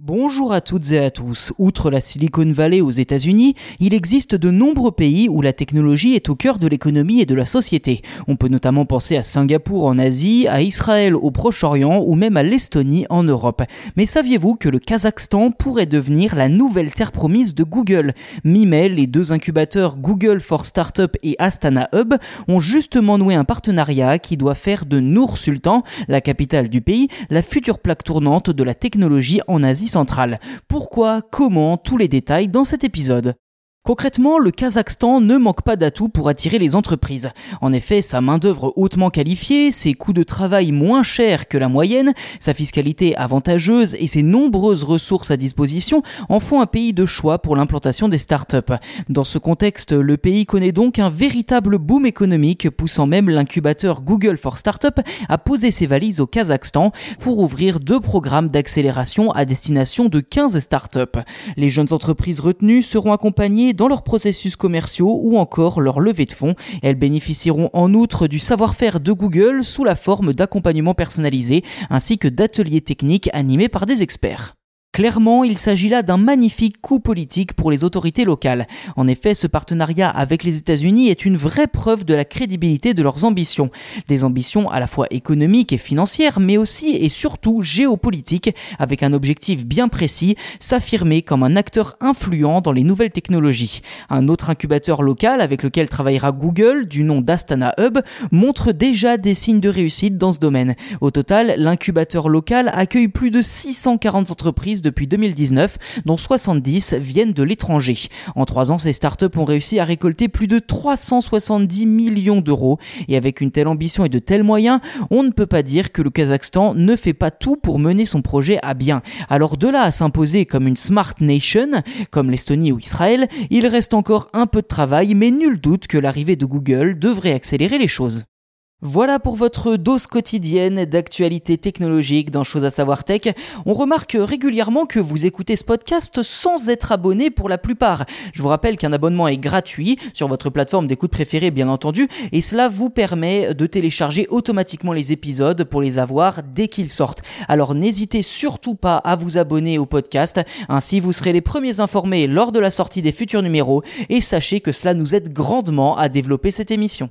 Bonjour à toutes et à tous. Outre la Silicon Valley aux États-Unis, il existe de nombreux pays où la technologie est au cœur de l'économie et de la société. On peut notamment penser à Singapour en Asie, à Israël au Proche-Orient ou même à l'Estonie en Europe. Mais saviez-vous que le Kazakhstan pourrait devenir la nouvelle terre promise de Google? Mi-mai, les deux incubateurs Google for Startup et Astana Hub ont justement noué un partenariat qui doit faire de Nour Sultan, la capitale du pays, la future plaque tournante de la technologie en Asie centrale. Pourquoi Comment Tous les détails dans cet épisode. Concrètement, le Kazakhstan ne manque pas d'atouts pour attirer les entreprises. En effet, sa main-d'œuvre hautement qualifiée, ses coûts de travail moins chers que la moyenne, sa fiscalité avantageuse et ses nombreuses ressources à disposition en font un pays de choix pour l'implantation des startups. Dans ce contexte, le pays connaît donc un véritable boom économique, poussant même l'incubateur Google for Startup à poser ses valises au Kazakhstan pour ouvrir deux programmes d'accélération à destination de 15 startups. Les jeunes entreprises retenues seront accompagnées dans leurs processus commerciaux ou encore leur levée de fonds. Elles bénéficieront en outre du savoir-faire de Google sous la forme d'accompagnement personnalisé ainsi que d'ateliers techniques animés par des experts. Clairement, il s'agit là d'un magnifique coup politique pour les autorités locales. En effet, ce partenariat avec les États-Unis est une vraie preuve de la crédibilité de leurs ambitions. Des ambitions à la fois économiques et financières, mais aussi et surtout géopolitiques, avec un objectif bien précis, s'affirmer comme un acteur influent dans les nouvelles technologies. Un autre incubateur local avec lequel travaillera Google, du nom d'Astana Hub, montre déjà des signes de réussite dans ce domaine. Au total, l'incubateur local accueille plus de 640 entreprises depuis 2019, dont 70 viennent de l'étranger. En trois ans, ces startups ont réussi à récolter plus de 370 millions d'euros. Et avec une telle ambition et de tels moyens, on ne peut pas dire que le Kazakhstan ne fait pas tout pour mener son projet à bien. Alors de là à s'imposer comme une smart nation, comme l'Estonie ou Israël, il reste encore un peu de travail, mais nul doute que l'arrivée de Google devrait accélérer les choses. Voilà pour votre dose quotidienne d'actualité technologique dans Chose à savoir tech. On remarque régulièrement que vous écoutez ce podcast sans être abonné pour la plupart. Je vous rappelle qu'un abonnement est gratuit sur votre plateforme d'écoute préférée bien entendu et cela vous permet de télécharger automatiquement les épisodes pour les avoir dès qu'ils sortent. Alors n'hésitez surtout pas à vous abonner au podcast, ainsi vous serez les premiers informés lors de la sortie des futurs numéros et sachez que cela nous aide grandement à développer cette émission.